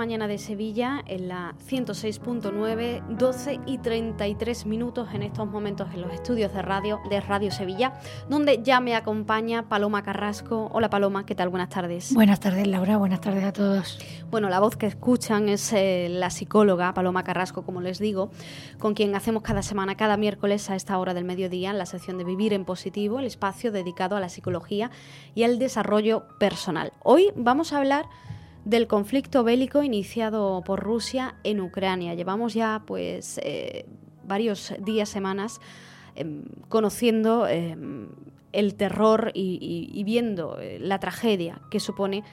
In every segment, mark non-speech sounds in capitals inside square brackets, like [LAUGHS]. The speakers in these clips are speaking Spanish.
Mañana de Sevilla en la 106.9, 12 y 33 minutos en estos momentos en los estudios de radio de Radio Sevilla, donde ya me acompaña Paloma Carrasco. Hola Paloma, ¿qué tal? Buenas tardes. Buenas tardes Laura, buenas tardes a todos. Bueno, la voz que escuchan es eh, la psicóloga Paloma Carrasco, como les digo, con quien hacemos cada semana, cada miércoles a esta hora del mediodía, en la sección de Vivir en Positivo, el espacio dedicado a la psicología y al desarrollo personal. Hoy vamos a hablar del conflicto bélico iniciado por Rusia en Ucrania. Llevamos ya pues eh, varios días, semanas em, conociendo em, el terror y, viendo eh, la tragedia que supone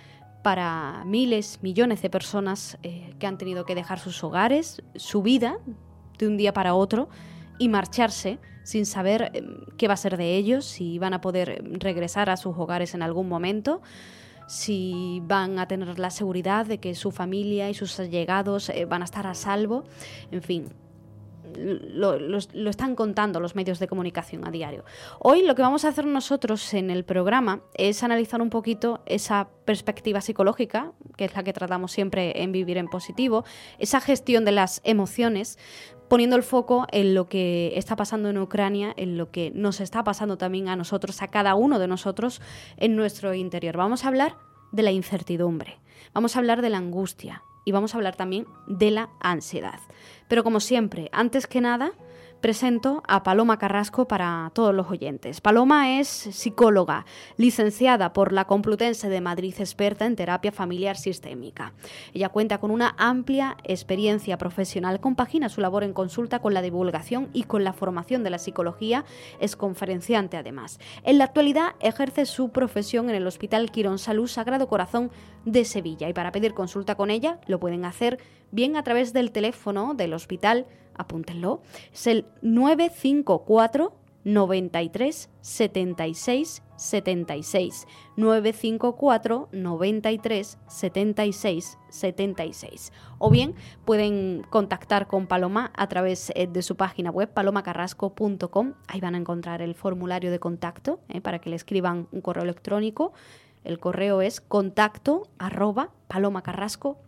para miles, millones de personas eh, que han tenido que dejar sus hogares, su vida, de un día para otro, y marcharse sin saber em, qué va a ser de ellos, si van a poder regresar a sus hogares en algún momento si van a tener la seguridad de que su familia y sus allegados eh, van a estar a salvo, en fin. Lo, están contando los medios de comunicación a diario. Hoy lo que vamos a hacer nosotros en el programa es analizar un poquito esa perspectiva psicológica, que es la que tratamos siempre en Vivir en Positivo, esa gestión de las emociones, poniendo el foco en lo que está pasando en Ucrania, en lo que nos está pasando también a nosotros, a cada uno de nosotros en nuestro interior. Vamos a hablar de la incertidumbre, vamos a hablar de la angustia y vamos a hablar también de la ansiedad. Pero como siempre, antes que nada, presento a Paloma Carrasco para todos los oyentes. Paloma es psicóloga, licenciada por la Complutense de Madrid, experta en terapia familiar sistémica. Ella cuenta con una amplia experiencia profesional, compagina su labor en consulta con la divulgación y con la formación de la psicología, es conferenciante además. En la actualidad ejerce su profesión en el Hospital Quirón Salud Sagrado Corazón de Sevilla. Y para pedir consulta con ella lo pueden hacer bien a través del teléfono del hospital apúntenlo, es el 954 93 76 76 954 93 76 76 o bien pueden contactar con Paloma a través eh, de su página web palomacarrasco.com ahí van a encontrar el formulario de contacto eh, para que le escriban un correo electrónico el correo es contacto arroba palomacarrasco.com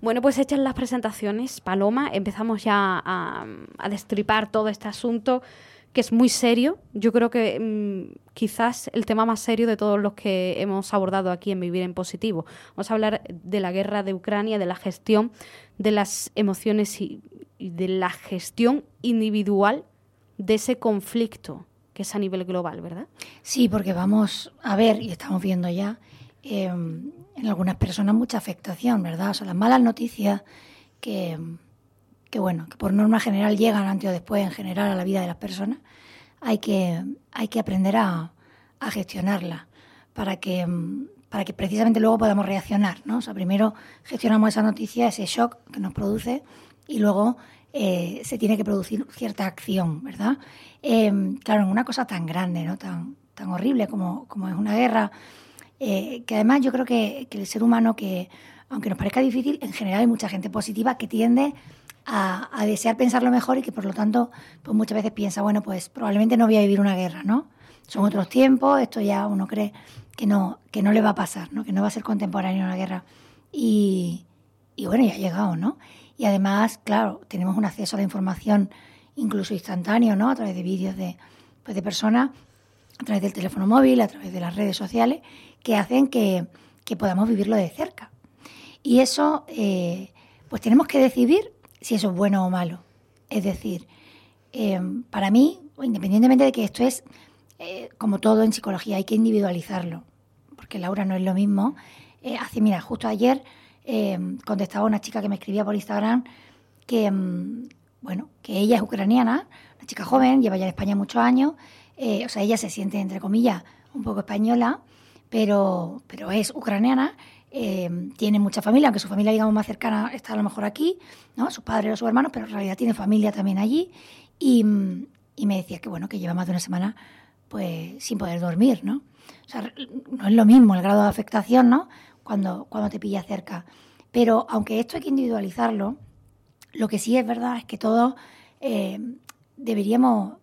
bueno, pues hechas las presentaciones, Paloma, empezamos ya a, destripar todo este asunto que es muy serio. Yo creo que mm, quizás el tema más serio de todos los que hemos abordado aquí en Vivir en Positivo. Vamos a hablar de la guerra de Ucrania, de la gestión de las emociones y, de la gestión individual de ese conflicto que es a nivel global, ¿verdad? Sí, porque vamos a ver, y estamos viendo ya, em, en algunas personas mucha afectación, ¿verdad? O sea, las malas noticias que, que, bueno, que por norma general llegan antes o después en general a la vida de las personas, hay que, hay que aprender a, a gestionarlas para que, para que precisamente luego podamos reaccionar, ¿no? O sea, primero gestionamos esa noticia, ese shock que nos produce y luego eh, se tiene que producir cierta acción, ¿verdad? Eh, claro, en una cosa tan grande, ¿no? Tan, tan horrible como, como es una guerra, eh, que además yo creo que, el ser humano, que aunque nos parezca difícil, en general hay mucha gente positiva que tiende a, desear pensar lo mejor y que por lo tanto pues muchas veces piensa, bueno, pues probablemente no voy a vivir una guerra, ¿no? Son otros tiempos, esto ya uno cree que no, que no le va a pasar, ¿no? Que no va a ser contemporáneo una guerra. Y, y bueno, ya ha llegado, ¿no? Y además, claro, tenemos un acceso a la información incluso instantáneo, ¿no? A través de vídeos de, pues de personas, a través del teléfono móvil, a través de las redes sociales, que hacen que, podamos vivirlo de cerca. Y eso, eh, pues tenemos que decidir si eso es bueno o malo. Es decir, eh, para mí, independientemente de que esto es, eh, como todo en psicología, hay que individualizarlo, porque Laura no es lo mismo. hace, mira, justo ayer contestaba una chica que me escribía por Instagram que, mm, bueno, que ella es ucraniana, una chica joven, lleva ya en España muchos años, o sea, ella se siente, entre comillas, un poco española, pero, pero es ucraniana. Eh, tiene mucha familia, aunque su familia, digamos, más cercana está a lo mejor aquí, ¿no? Sus padres o sus hermanos, pero en realidad tiene familia también allí. Y, y me decía que, bueno, que lleva más de una semana pues sin poder dormir, ¿no? O sea, no es lo mismo el grado de afectación, ¿no? Cuando, cuando te pilla cerca. Pero aunque esto hay que individualizarlo, lo que sí es verdad es que todos eh, deberíamos,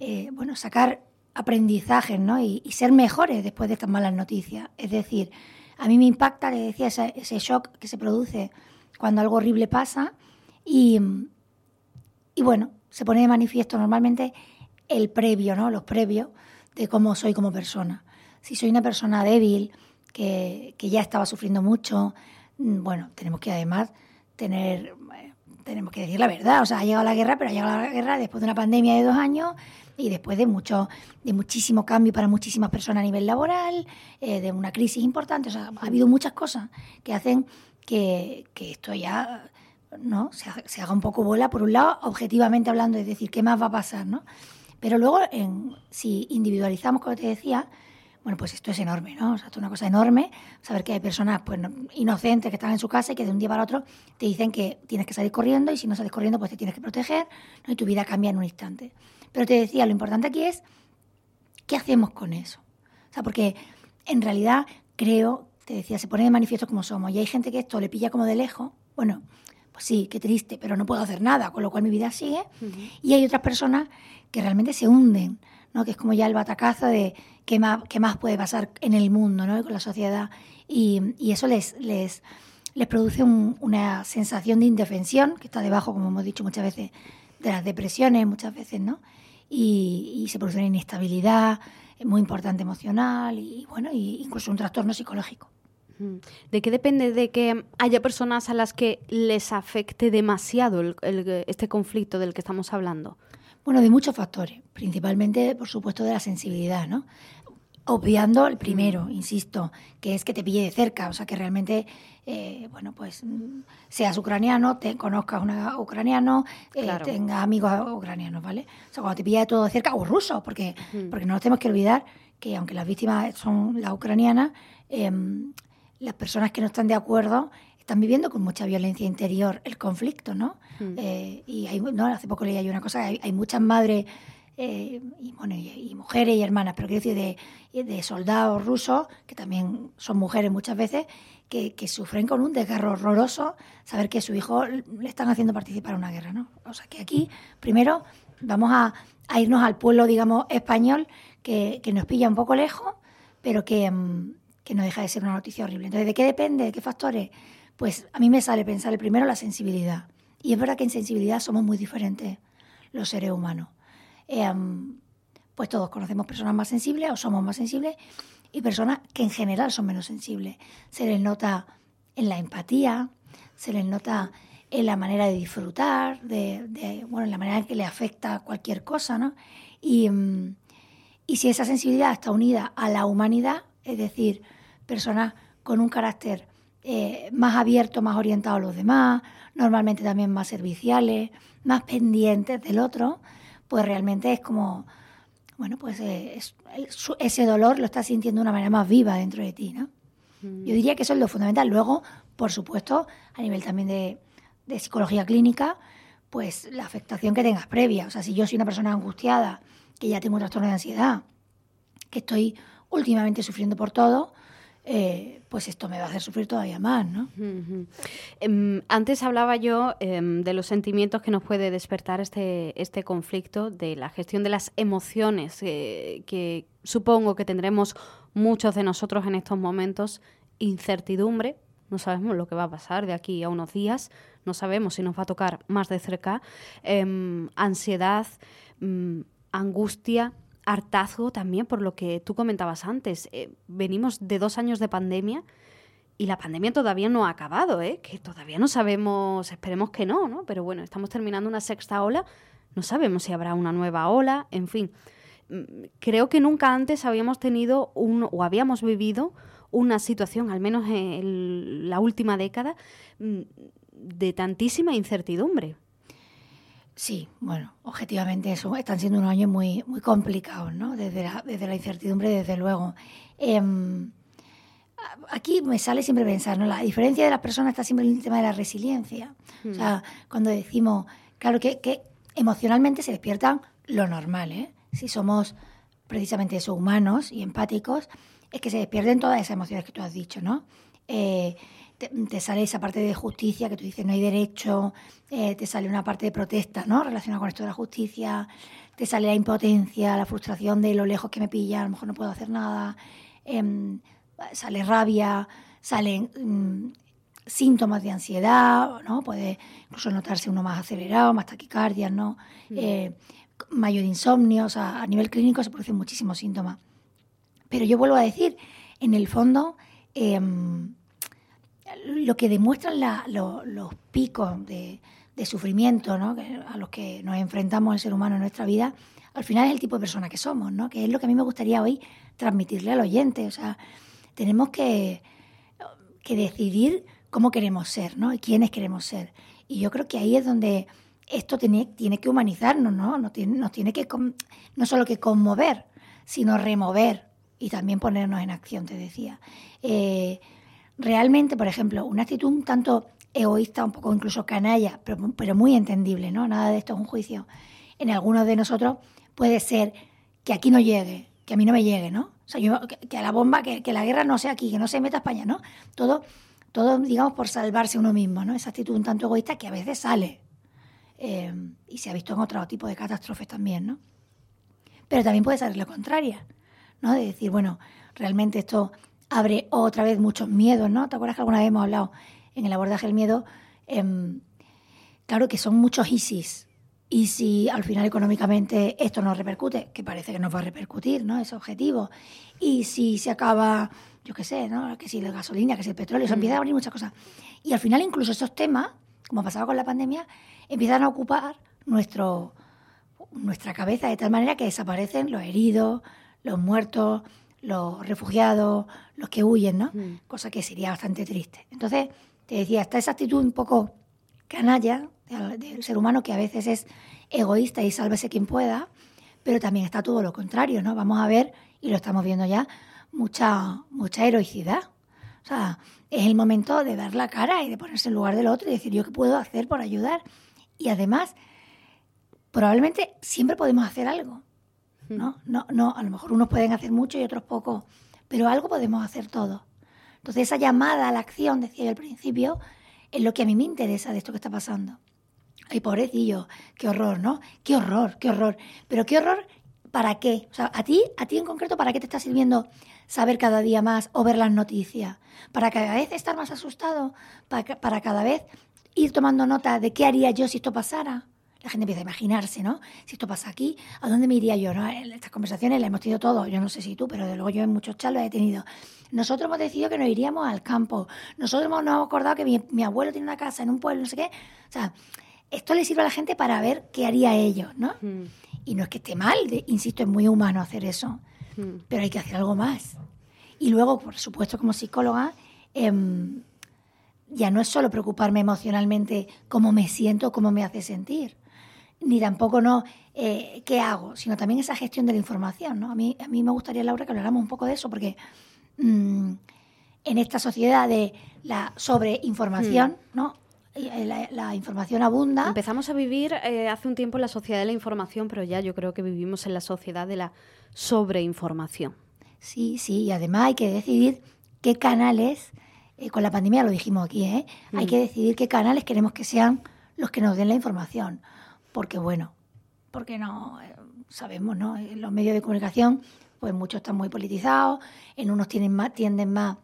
eh, bueno, sacar aprendizajes, ¿no? Y, ser mejores después de estas malas noticias. Es decir, a mí me impacta, le decía, ese, ese shock que se produce cuando algo horrible pasa y, y bueno, se pone de manifiesto normalmente el previo, ¿no? Los previos de cómo soy como persona. Si soy una persona débil, que, ya estaba sufriendo mucho, mm, bueno, tenemos que además tener, eh, tenemos que decir la verdad. O sea, ha llegado la guerra, pero ha llegado la guerra después de una pandemia de dos años y después de mucho, de muchísimo cambio para muchísimas personas a nivel laboral, eh, de una crisis importante. O sea, ha habido muchas cosas que hacen que, que esto ya no se, se, haga un poco bola, por un lado, objetivamente hablando, es decir, ¿qué más va a pasar? ¿no? Pero luego, en, si individualizamos, como te decía, bueno, pues esto es enorme, ¿no? O sea, esto es una cosa enorme, saber que hay personas pues, inocentes que están en su casa y que de un día para otro te dicen que tienes que salir corriendo y si no sales corriendo, pues te tienes que proteger, ¿no? Y tu vida cambia en un instante. Pero te decía, lo importante aquí es, ¿qué hacemos con eso? O sea, porque en realidad creo, te decía, se pone de manifiesto como somos y hay gente que esto le pilla como de lejos, bueno, pues sí, qué triste, pero no puedo hacer nada, con lo cual mi vida sigue. Y hay otras personas que realmente se hunden, ¿no? que es como ya el batacazo de qué más, qué más puede pasar en el mundo, ¿no? con la sociedad. Y, eso les, les, les produce una sensación de indefensión, que está debajo, como hemos dicho muchas veces, de las depresiones, muchas veces, ¿no? Y, se produce una inestabilidad muy importante emocional y, bueno, y incluso un trastorno psicológico. ¿De qué depende de que haya personas a las que les afecte demasiado este conflicto del que estamos hablando? Bueno, de muchos factores, principalmente, por supuesto, de la sensibilidad, ¿no? Obviando el primero, insisto, que es que te pille de cerca, o sea, que realmente, eh, bueno, pues seas ucraniano, te conozcas un ucraniano, eh, tengas amigos ucranianos, ¿vale? O sea, cuando te pilla de todo de cerca, o ruso, porque, porque no nos tenemos que olvidar que aunque las víctimas son las ucranianas, em, las personas que no están de acuerdo están viviendo con mucha violencia interior el conflicto, ¿no? Mm. Eh, y hay, no, hace poco leí una cosa, hay, hay muchas madres eh, y, bueno, y, mujeres y hermanas, pero quiero decir de, de, soldados rusos, que también son mujeres muchas veces, que, que, sufren con un desgarro horroroso saber que su hijo le están haciendo participar en una guerra, ¿no? O sea que aquí, primero, vamos a, a irnos al pueblo, digamos, español, que, que, nos pilla un poco lejos, pero que, mm, que no deja de ser una noticia horrible. Entonces, ¿de qué depende? ¿De qué factores? Pues a mí me sale pensar primero la sensibilidad. Y es verdad que en sensibilidad somos muy diferentes los seres humanos. Em, pues todos conocemos personas más sensibles o somos más sensibles y personas que en general son menos sensibles. Se les nota en la empatía, se les nota en la manera de disfrutar, de, bueno, en la manera en que le afecta cualquier cosa, ¿no? Y, em, y si esa sensibilidad está unida a la humanidad, es decir, personas con un carácter eh, más abierto, más orientado a los demás, normalmente también más serviciales, más pendientes del otro, pues realmente es como, bueno, pues eh, ese dolor lo estás sintiendo de una manera más viva dentro de ti, ¿no? Mm. Yo diría que eso es lo fundamental. Luego, por supuesto, a nivel también de, de psicología clínica, pues la afectación que tengas previa. O sea, si yo soy una persona angustiada, que ya tengo un trastorno de ansiedad, que estoy últimamente sufriendo por todo, eh, pues esto me va a hacer sufrir todavía más, ¿no? Em, antes hablaba yo em, de los sentimientos que nos puede despertar este, este conflicto, de la gestión de las emociones, eh, que supongo que tendremos muchos de nosotros en estos momentos, incertidumbre, no sabemos lo que va a pasar de aquí a unos días, no sabemos si nos va a tocar más de cerca, em, ansiedad, mm, angustia, hartazgo también por lo que tú comentabas antes. Eh, venimos de dos años de pandemia y la pandemia todavía no ha acabado, ¿eh? que todavía no sabemos, esperemos que no, ¿no? Pero bueno, estamos terminando una sexta ola, no sabemos si habrá una nueva ola, en fin. Mm, creo que nunca antes habíamos tenido un, o habíamos vivido una situación, al menos en la última década, mm, de tantísima incertidumbre. Sí, bueno, objetivamente eso, están siendo unos años muy, muy complicados, ¿no? Desde la, desde la incertidumbre, desde luego. Em, aquí me sale siempre pensar, ¿no? La diferencia de las personas está siempre en el tema de la resiliencia. O sea, hmm. cuando decimos, claro que, que emocionalmente se despiertan lo normal, ¿eh? Si somos precisamente eso, humanos y empáticos, es que se despierten todas esas emociones que tú has dicho, ¿no? Eh, te, sale esa parte de justicia que tú dices no hay derecho, eh, te sale una parte de protesta, ¿no? Relacionada con esto de la justicia, te sale la impotencia, la frustración de lo lejos que me pilla, a lo mejor no puedo hacer nada, em, sale rabia, salen mm, síntomas de ansiedad, ¿no? Puede incluso notarse uno más acelerado, más taquicardia, ¿no? Mm. Eh, mayor insomnio, o sea, a nivel clínico se producen muchísimos síntomas. Pero yo vuelvo a decir, en el fondo, em, lo que demuestran los picos de, sufrimiento a los que nos enfrentamos el ser humano en nuestra vida, al final es el tipo de persona que somos, ¿no? que es lo que a mí me gustaría hoy transmitirle al oyente. O sea, tenemos que, decidir cómo queremos ser ¿no? y quiénes queremos ser. Y yo creo que ahí es donde esto tiene, que humanizarnos, ¿no? Nos tiene, nos tiene que no solo que conmover, sino remover y también ponernos en acción, te decía. Eh, realmente, por ejemplo, una actitud un tanto egoísta, un poco incluso canalla, pero, muy entendible, ¿no? Nada de esto es un juicio. En algunos de nosotros puede ser que aquí no llegue, que a mí no me llegue, ¿no? O sea, que, a la bomba, que, la guerra no sea aquí, que no se meta a España, ¿no? Todo, todo, digamos, por salvarse uno mismo, ¿no? Esa actitud un tanto egoísta que a veces sale. Eh, y se ha visto en otro tipo de catástrofes también, ¿no? Pero también puede ser lo contrario, ¿no? De decir, bueno, realmente esto abre otra vez muchos miedos, ¿no? ¿Te acuerdas que alguna vez hemos hablado en el abordaje del miedo? Em, claro que son muchos ISIS. Y si al final económicamente esto nos repercute, que parece que nos va a repercutir, ¿no? Ese objetivo. Y si se acaba, yo qué sé, ¿no? Que si la gasolina, que si el petróleo, se empiezan a abrir muchas cosas. Y al final incluso esos temas, como pasaba con la pandemia, empiezan a ocupar nuestro, nuestra cabeza de tal manera que desaparecen los heridos, los muertos, los refugiados, los que huyen, ¿no? Mm. Cosa que sería bastante triste. Entonces, te decía, está esa actitud un poco canalla del, ser humano que a veces es egoísta y sálvese quien pueda, pero también está todo lo contrario, ¿no? Vamos a ver, y lo estamos viendo ya, mucha, mucha heroicidad. O sea, es el momento de dar la cara y de ponerse en lugar del otro y decir, ¿yo qué puedo hacer por ayudar? Y además, probablemente siempre podemos hacer algo. ¿No? No, no, a lo mejor unos pueden hacer mucho y otros poco, pero algo podemos hacer todos. Entonces esa llamada a la acción, decía yo al principio, es lo que a mí me interesa de esto que está pasando. Ay, pobrecillo, qué horror, ¿no? Qué horror, qué horror. Pero qué horror, ¿para qué? O sea, a ti, a ti en concreto, ¿para qué te está sirviendo saber cada día más o ver las noticias? ¿Para cada vez estar más asustado? ¿Para, para cada vez ir tomando nota de qué haría yo si esto pasara? La gente empieza a imaginarse, ¿no? Si esto pasa aquí, ¿a dónde me iría yo? ¿no? Estas conversaciones las hemos tenido todos, yo no sé si tú, pero de luego yo en muchos chats he tenido. Nosotros hemos decidido que nos iríamos al campo, nosotros nos hemos acordado que mi, abuelo tiene una casa en un pueblo, no sé qué. O sea, esto le sirve a la gente para ver qué haría ellos, ¿no? Hmm. Y no es que esté mal, insisto, es muy humano hacer eso, hmm. pero hay que hacer algo más. Y luego, por supuesto, como psicóloga, em, ya no es solo preocuparme emocionalmente cómo me siento, cómo me hace sentir ni tampoco no eh, qué hago, sino también esa gestión de la información. ¿no? A, mí, a mí me gustaría, Laura, que habláramos un poco de eso, porque mm, en esta sociedad de la sobreinformación, hmm. ¿no? La, la, información abunda. Empezamos a vivir eh, hace un tiempo en la sociedad de la información, pero ya yo creo que vivimos en la sociedad de la sobreinformación. Sí, sí, y además hay que decidir qué canales, eh, con la pandemia lo dijimos aquí, ¿eh? hay hmm. que decidir qué canales queremos que sean los que nos den la información porque bueno, porque no eh, sabemos, ¿no? En los medios de comunicación, pues muchos están muy politizados, en unos tienen más, tienden más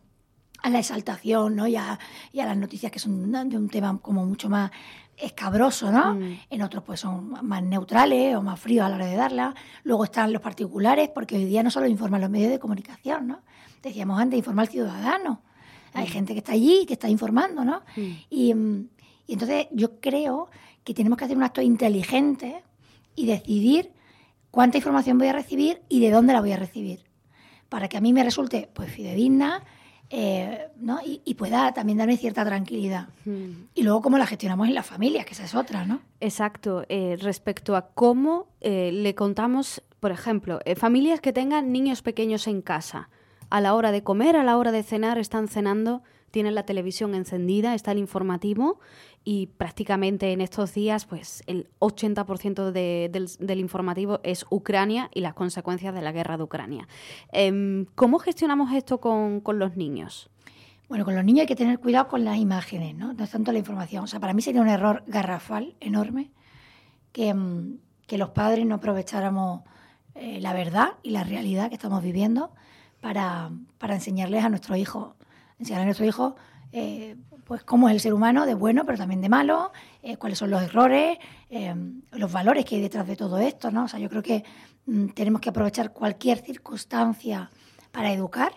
a la exaltación, ¿no? Y a, las noticias que son de un tema como mucho más escabroso, ¿no? Mm. En otros pues son más neutrales o más fríos a la hora de darla. Luego están los particulares, porque hoy día no solo informan los medios de comunicación, ¿no? Decíamos antes, informa al ciudadano. Hay mm. gente que está allí, que está informando, ¿no? Mm. Y, y entonces yo creo que tenemos que hacer un acto inteligente y decidir cuánta información voy a recibir y de dónde la voy a recibir. Para que a mí me resulte pues fidedigna, eh, ¿no? Y, pueda también darme cierta tranquilidad. Hmm. Y luego cómo la gestionamos en las familias, que esa es otra, ¿no? Exacto. Eh, respecto a cómo eh, le contamos, por ejemplo, familias que tengan niños pequeños en casa, a la hora de comer, a la hora de cenar, están cenando, tienen la televisión encendida, está el informativo y prácticamente en estos días pues el 80% del, informativo es Ucrania y las consecuencias de la guerra de Ucrania. Em, ¿Cómo gestionamos esto con, los niños? Bueno, con los niños hay que tener cuidado con las imágenes, ¿no? No es tanto la información. O sea, para mí sería un error garrafal, enorme, que, em, los padres no aprovecháramos eh, la verdad y la realidad que estamos viviendo para, para enseñarles a nuestros hijos, enseñarles a nuestros hijos eh, pues cómo es el ser humano, de bueno, pero también de malo, eh, cuáles son los errores, eh, los valores que hay detrás de todo esto, ¿no? O sea, yo creo que mm, tenemos que aprovechar cualquier circunstancia para educar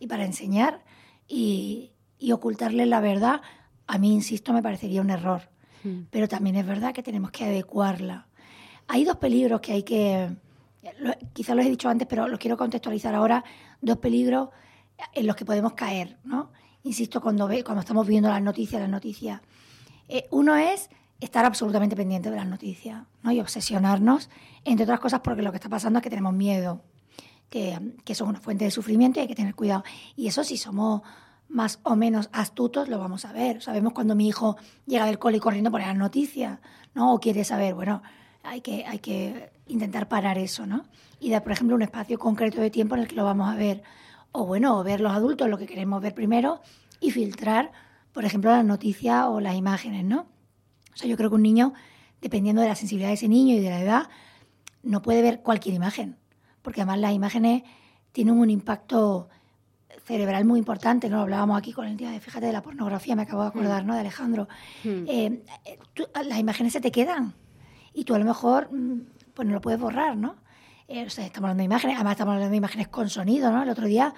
y para enseñar y, y ocultarle la verdad, a mí, insisto, me parecería un error. Mm. Pero también es verdad que tenemos que adecuarla. Hay dos peligros que hay que, quizás los he dicho antes, pero los quiero contextualizar ahora, dos peligros en los que podemos caer, ¿no? insisto, cuando, ve, cuando estamos viendo las noticias, las noticias. Eh, uno es estar absolutamente pendiente de las noticias ¿no? y obsesionarnos, entre otras cosas porque lo que está pasando es que tenemos miedo, que, que son una fuente de sufrimiento y hay que tener cuidado. Y eso si somos más o menos astutos lo vamos a ver. Sabemos cuando mi hijo llega del cole corriendo por las noticias, ¿no? O quiere saber, bueno, hay que, hay que intentar parar eso, ¿no? Y dar, por ejemplo, un espacio concreto de tiempo en el que lo vamos a ver o bueno, ver los adultos lo que queremos ver primero y filtrar, por ejemplo, las noticias o las imágenes, ¿no? O sea, yo creo que un niño, dependiendo de la sensibilidad de ese niño y de la edad, no puede ver cualquier imagen, porque además las imágenes tienen un impacto cerebral muy importante, ¿no? Lo hablábamos aquí con el día de, fíjate, de la pornografía, me acabo de acordar, mm. ¿no? De Alejandro. Mm. Eh, eh, las imágenes se te quedan y tú a lo mejor, mm, pues no lo puedes borrar, ¿no? Eh, estamos hablando de imágenes, además estamos hablando de imágenes con sonido, ¿no? El otro día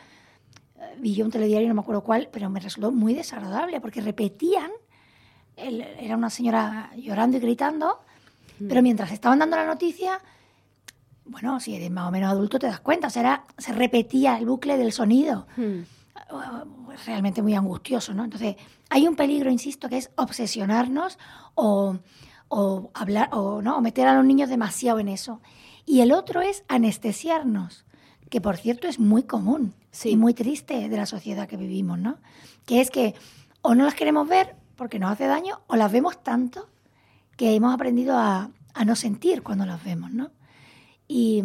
eh, vi yo un telediario, no me acuerdo cuál, pero me resultó muy desagradable porque repetían, era una señora llorando y gritando, mm. pero mientras estaban dando la noticia, bueno, si eres más o menos adulto te das cuenta, o sea, se repetía el bucle del sonido. Mm. Realmente muy angustioso, ¿no? Entonces, hay un peligro, insisto, que es obsesionarnos o, o hablar o no o meter a los niños demasiado en eso. Y el otro es anestesiarnos, que por cierto es muy común y muy triste de la sociedad que vivimos, ¿no? Que es que o no las queremos ver porque nos hace daño o las vemos tanto que hemos aprendido a, no sentir cuando las vemos, ¿no? Y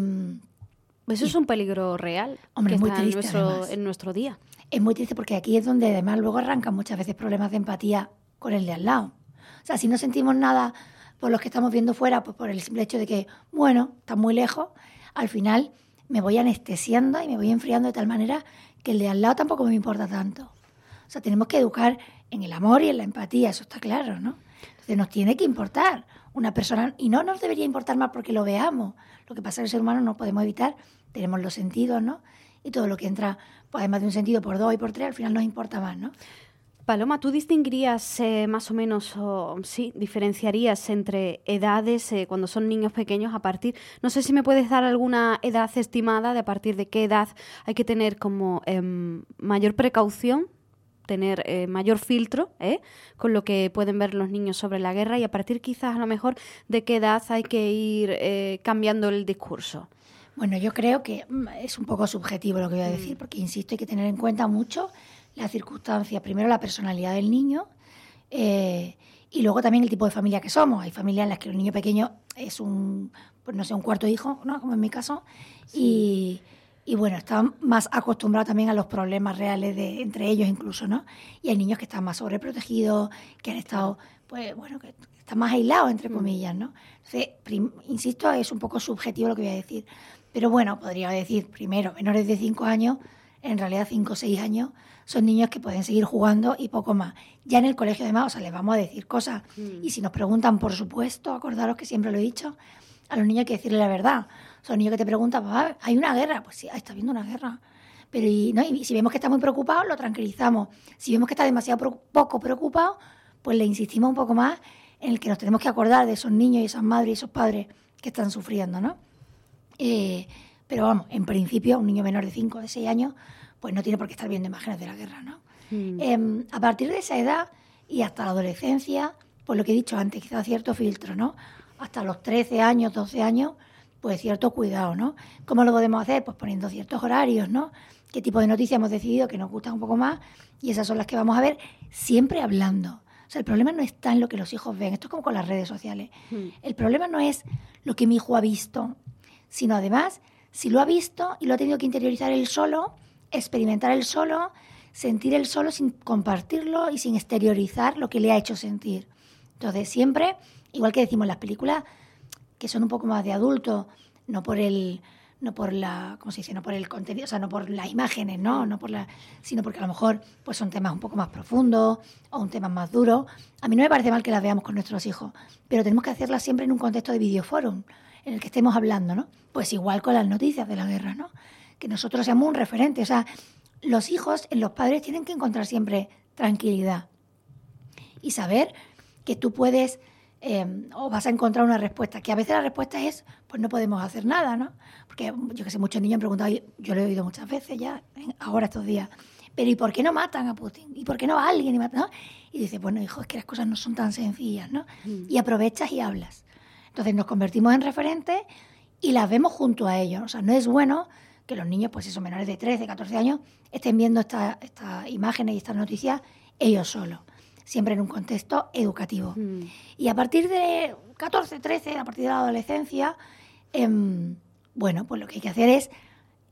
eso es un peligro real hombre, muy triste, en, nuestro, en nuestro día. Es muy triste porque aquí es donde además luego arrancan muchas veces problemas de empatía con el de al lado. O sea, si no sentimos nada por los que estamos viendo fuera, pues por el simple hecho de que, bueno, está muy lejos, al final me voy anestesiando y me voy enfriando de tal manera que el de al lado tampoco me importa tanto. O sea, tenemos que educar en el amor y en la empatía, eso está claro, ¿no? Entonces nos tiene que importar una persona, y no nos debería importar más porque lo veamos. Lo que pasa que el ser humano no podemos evitar, tenemos los sentidos, ¿no? Y todo lo que entra, pues además de un sentido por dos y por tres, al final nos importa más, ¿no? Paloma, ¿tú distinguirías eh, más o menos, o, sí, diferenciarías entre edades eh, cuando son niños pequeños a partir, no sé si me puedes dar alguna edad estimada de a partir de qué edad hay que tener como em, mayor precaución, tener eh, mayor filtro con lo que pueden ver los niños sobre la guerra y a partir quizás a lo mejor de qué edad hay que ir cambiando el discurso. Bueno, yo creo que mm, es un poco subjetivo lo que voy a decir, mm. porque insisto, hay que tener en cuenta mucho las circunstancias, primero la personalidad del niño eh, y luego también el tipo de familia que somos. Hay familias en las que el niño pequeño es un, pues no sé, un cuarto hijo, ¿no? como en mi caso, y, y, bueno, están más acostumbrados también a los problemas reales de, entre ellos incluso, ¿no? Y hay niños que están más sobreprotegidos, que han estado, pues bueno, que están más aislados, entre mm. comillas, ¿no? Entonces, insisto, es un poco subjetivo lo que voy a decir. Pero bueno, podría decir, primero, menores de 5 años, en realidad 5 o 6 años, son niños que pueden seguir jugando y poco más. Ya en el colegio además, o sea, les vamos a decir cosas. Mm. Y si nos preguntan, por supuesto, acordaros que siempre lo he dicho, a los niños hay que decirle la verdad. Son niños que te preguntan, papá, ¿hay una guerra? Pues sí, está habiendo una guerra. Pero y, ¿no? y si vemos que está muy preocupado, lo tranquilizamos. Si vemos que está demasiado poco preocupado, pues le insistimos un poco más en el que nos tenemos que acordar de esos niños y esas madres y esos padres que están sufriendo, ¿no? Eh, pero vamos, en principio, un niño menor de 5 o de 6 años pues no tiene por qué estar viendo imágenes de la guerra, ¿no? Mm. Em, a partir de esa edad y hasta la adolescencia, pues lo que he dicho antes, quizá cierto filtro, ¿no? Hasta los 13 años, 12 años, pues cierto cuidado, ¿no? ¿Cómo lo podemos hacer? Pues poniendo ciertos horarios, ¿no? ¿Qué tipo de noticias hemos decidido que nos gustan un poco más? Y esas son las que vamos a ver, siempre hablando. O sea, el problema no está en lo que los hijos ven, esto es como con las redes sociales. Hmm. El problema no es lo que mi hijo ha visto, sino además, si lo ha visto y lo ha tenido que interiorizar él solo, experimentar él solo, sentir él solo sin compartirlo y sin exteriorizar lo que le ha hecho sentir. Entonces, siempre, igual que decimos las películas, que son un poco más de adulto, no por el no por la, ¿cómo se dice? No por el contenido, o sea, no por las imágenes, ¿no? no por la, sino porque a lo mejor pues son temas un poco más profundos o un tema más duro. A mí no me parece mal que las veamos con nuestros hijos, pero tenemos que hacerlas siempre en un contexto de videoforum, en el que estemos hablando, ¿no? Pues igual con las noticias de la guerra, ¿no? Que nosotros seamos un referente, o sea, los hijos en los padres tienen que encontrar siempre tranquilidad y saber que tú puedes Em, o vas a encontrar una respuesta, que a veces la respuesta es, pues no podemos hacer nada, ¿no? Porque yo que sé, muchos niños han preguntado, yo lo he oído muchas veces ya, ahora estos días, pero ¿y por qué no matan a Putin? ¿Y por qué no va alguien y matan? Y dice, bueno, hijo, es que las cosas no son tan sencillas, ¿no? Mm. Y aprovechas y hablas. Entonces nos convertimos en referentes y las vemos junto a ellos. O sea, no es bueno que los niños, pues esos menores de 13, 14 años, estén viendo estas imágenes y estas noticias ellos solos siempre en un contexto educativo. Mm. Y a partir de 14, 13, a partir de la adolescencia, em, bueno, pues lo que hay que hacer es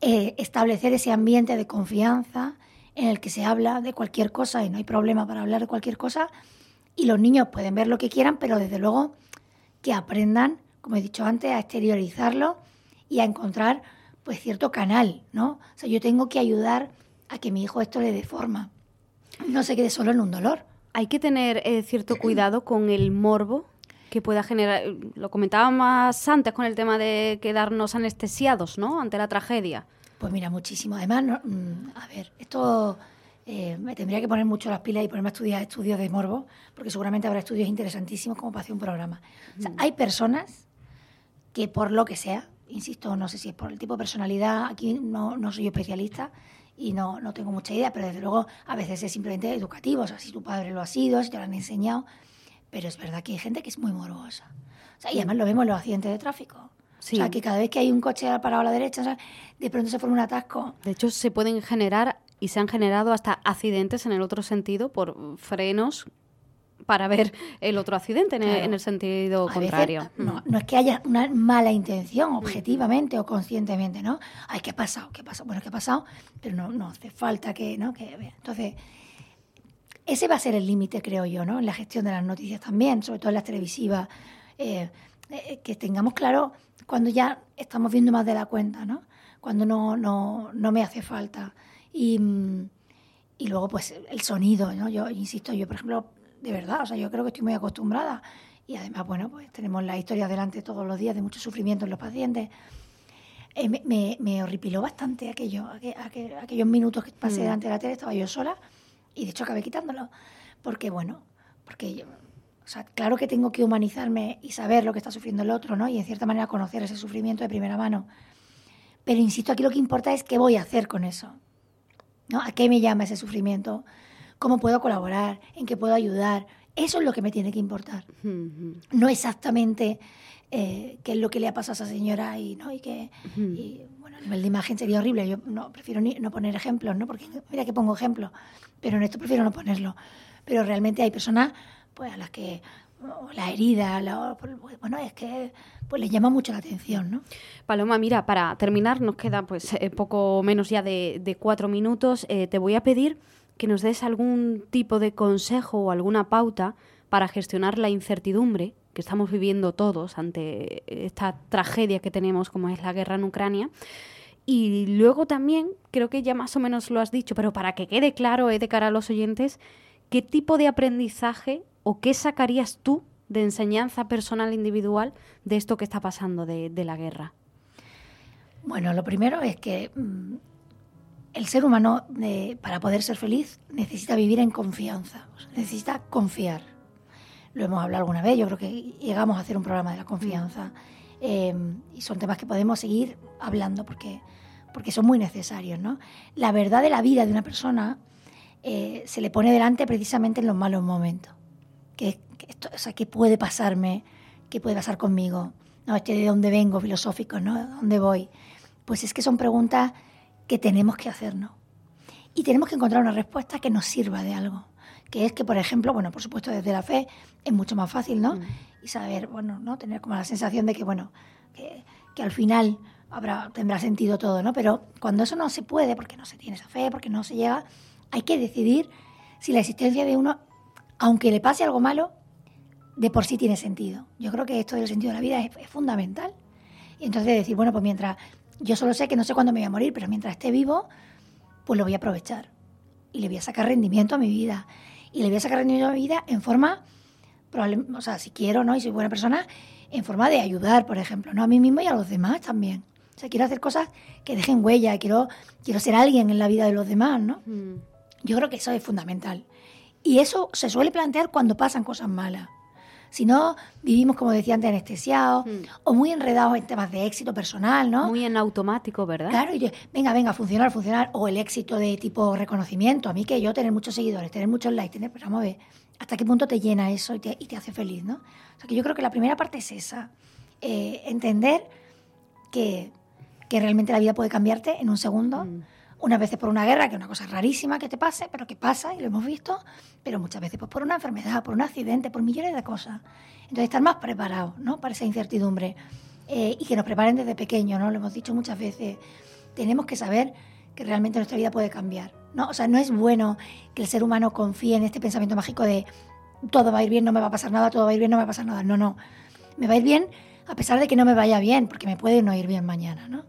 eh, establecer ese ambiente de confianza en el que se habla de cualquier cosa y no hay problema para hablar de cualquier cosa. Y los niños pueden ver lo que quieran, pero desde luego que aprendan, como he dicho antes, a exteriorizarlo y a encontrar pues cierto canal, ¿no? O sea, yo tengo que ayudar a que mi hijo esto le dé forma. No se quede solo en un dolor. Hay que tener eh, cierto cuidado con el morbo que pueda generar. Lo comentaba más antes con el tema de quedarnos anestesiados, ¿no? Ante la tragedia. Pues mira, muchísimo. Además, mm, a ver, esto eh, me tendría que poner mucho las pilas y ponerme a estudiar estudios de morbo, porque seguramente habrá estudios interesantísimos como para hacer un programa. O sea, hay personas que por lo que sea, insisto, no sé si es por el tipo de personalidad, aquí no, no soy especialista, y no, no tengo mucha idea, pero desde luego a veces es simplemente educativo, o sea, si tu padre lo ha sido, si te lo han enseñado, pero es verdad que hay gente que es muy morbosa. O sea, y además lo vemos en los accidentes de tráfico. O sea, que cada vez que hay un coche parado a la derecha, de pronto se forma un atasco. De hecho, se pueden generar y se han generado hasta accidentes en el otro sentido por frenos para ver el otro accidente en, el, sentido contrario. no, no, es que haya una mala intención objetivamente o conscientemente, ¿no? Ay, ¿qué ha pasado? ¿Qué ha pasado? Bueno, ¿qué ha pasado? Pero no, no hace falta que, ¿no? Que, entonces, ese va a ser el límite, creo yo, ¿no? En la gestión de las noticias también, sobre todo en las televisivas, eh, eh, que tengamos claro cuando ya estamos viendo más de la cuenta, ¿no? Cuando no, no, no me hace falta. Y, y luego, pues, el sonido, ¿no? Yo insisto, yo, por ejemplo, de verdad, o sea, yo creo que estoy muy acostumbrada. Y además, bueno, pues tenemos la historia delante todos los días de mucho sufrimiento en los pacientes. Eh, me, me, horripiló bastante aquello, aquellos minutos que pasé mm. delante de la tele, estaba yo sola y de hecho acabé quitándolo. Porque, bueno, porque yo, o sea, claro que tengo que humanizarme y saber lo que está sufriendo el otro, ¿no? Y en cierta manera conocer ese sufrimiento de primera mano. Pero insisto, aquí lo que importa es qué voy a hacer con eso. ¿no? ¿A qué me llama ese sufrimiento? Cómo puedo colaborar, en qué puedo ayudar. Eso es lo que me tiene que importar. No exactamente eh, qué es lo que le ha pasado a esa señora y, ¿no? y que, bueno, a nivel de imagen sería horrible. Yo no, prefiero no poner ejemplos, ¿no? Porque mira que pongo ejemplos, pero en esto prefiero no ponerlo. Pero realmente hay personas pues, a las que la herida, la, bueno, es que pues les llama mucho la atención, ¿no? Paloma, mira, para terminar, nos queda pues eh, poco menos ya de, cuatro minutos. Eh, te voy a pedir que nos des algún tipo de consejo o alguna pauta para gestionar la incertidumbre que estamos viviendo todos ante esta tragedia que tenemos como es la guerra en Ucrania. Y luego también, creo que ya más o menos lo has dicho, pero para que quede claro eh, de cara a los oyentes, ¿qué tipo de aprendizaje o qué sacarías tú de enseñanza personal individual de esto que está pasando de, de la guerra? Bueno, lo primero es que mm, el ser humano, para poder ser feliz, necesita vivir en confianza, necesita confiar. Lo hemos hablado alguna vez, yo creo que llegamos a hacer un programa de la confianza. Eh, y son temas que podemos seguir hablando porque, porque son muy necesarios, ¿no? La verdad de la vida de una persona eh, se le pone delante precisamente en los malos momentos. ¿Qué, esto, o sea, ¿qué puede pasarme? ¿Qué puede pasar conmigo? No, este de dónde vengo, filosófico, ¿no? ¿Dónde voy? Pues es que son preguntas que tenemos que hacernos. Y tenemos que encontrar una respuesta que nos sirva de algo. Que es que, por ejemplo, bueno, por supuesto, desde la fe es mucho más fácil, ¿no? Mm. Y saber, bueno, ¿no? Tener como la sensación de que, bueno, que, que al final habrá, tendrá sentido todo, ¿no? Pero cuando eso no se puede, porque no se tiene esa fe, porque no se llega, hay que decidir si la existencia de uno, aunque le pase algo malo, de por sí tiene sentido. Yo creo que esto del sentido de la vida es, fundamental. Y entonces decir, bueno, pues mientras yo solo sé que no sé cuándo me voy a morir, pero mientras esté vivo, pues lo voy a aprovechar. Y le voy a sacar rendimiento a mi vida. Y le voy a sacar rendimiento a mi vida en forma, o sea, si quiero, ¿no? Y soy buena persona, en forma de ayudar, por ejemplo, ¿no? A mí mismo y a los demás también. O sea, quiero hacer cosas que dejen huella, quiero, quiero ser alguien en la vida de los demás, ¿no? Mm. Yo creo que eso es fundamental. Y eso se suele plantear cuando pasan cosas malas. Si no, vivimos, como decía antes, anestesiados mm. o muy enredados en temas de éxito personal, ¿no? Muy en automático, ¿verdad? Claro, y venga, venga, funcionar, funcionar. O el éxito de tipo reconocimiento. A mí que yo tener muchos seguidores, tener muchos likes, tener, pero vamos a ver, ¿hasta qué punto te llena eso y te, y te hace feliz, ¿no? O sea, que yo creo que la primera parte es esa. Eh, entender que que realmente la vida puede cambiarte en un segundo. Mm. Unas veces por una guerra, que es una cosa rarísima que te pase, pero que pasa y lo hemos visto, pero muchas veces pues, por una enfermedad, por un accidente, por millones de cosas. Entonces, estar más preparados ¿no? para esa incertidumbre eh, y que nos preparen desde pequeño, ¿no? lo hemos dicho muchas veces. Tenemos que saber que realmente nuestra vida puede cambiar. ¿no? O sea, no es bueno que el ser humano confíe en este pensamiento mágico de todo va a ir bien, no me va a pasar nada, todo va a ir bien, no me va a pasar nada. No, no. Me va a ir bien a pesar de que no me vaya bien, porque me puede no ir bien mañana, ¿no?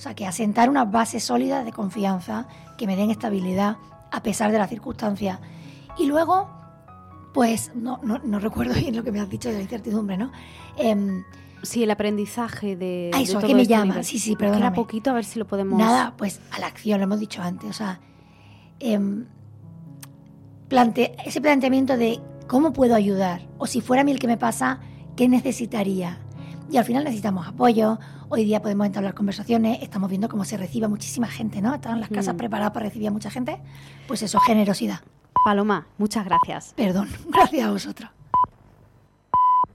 O sea, que asentar unas bases sólidas de confianza que me den estabilidad a pesar de las circunstancias. Y luego, pues, no, no, recuerdo bien lo que me has dicho de la incertidumbre, ¿no? Eh, sí, el aprendizaje de. A eso, ¿a qué me llama? Sí, sí, perdóname. Era poquito, a ver si lo podemos. Nada, pues a la acción, lo hemos dicho antes. O sea, em, plante ese planteamiento de cómo puedo ayudar, o si fuera a mí el que me pasa, ¿qué necesitaría? Y al final necesitamos apoyo. Hoy día podemos entablar conversaciones. Estamos viendo cómo se recibe muchísima gente, ¿no? Están las casas mm. preparadas para recibir a mucha gente. Pues eso, generosidad. Paloma, muchas gracias. Perdón, [LAUGHS] gracias a vosotros.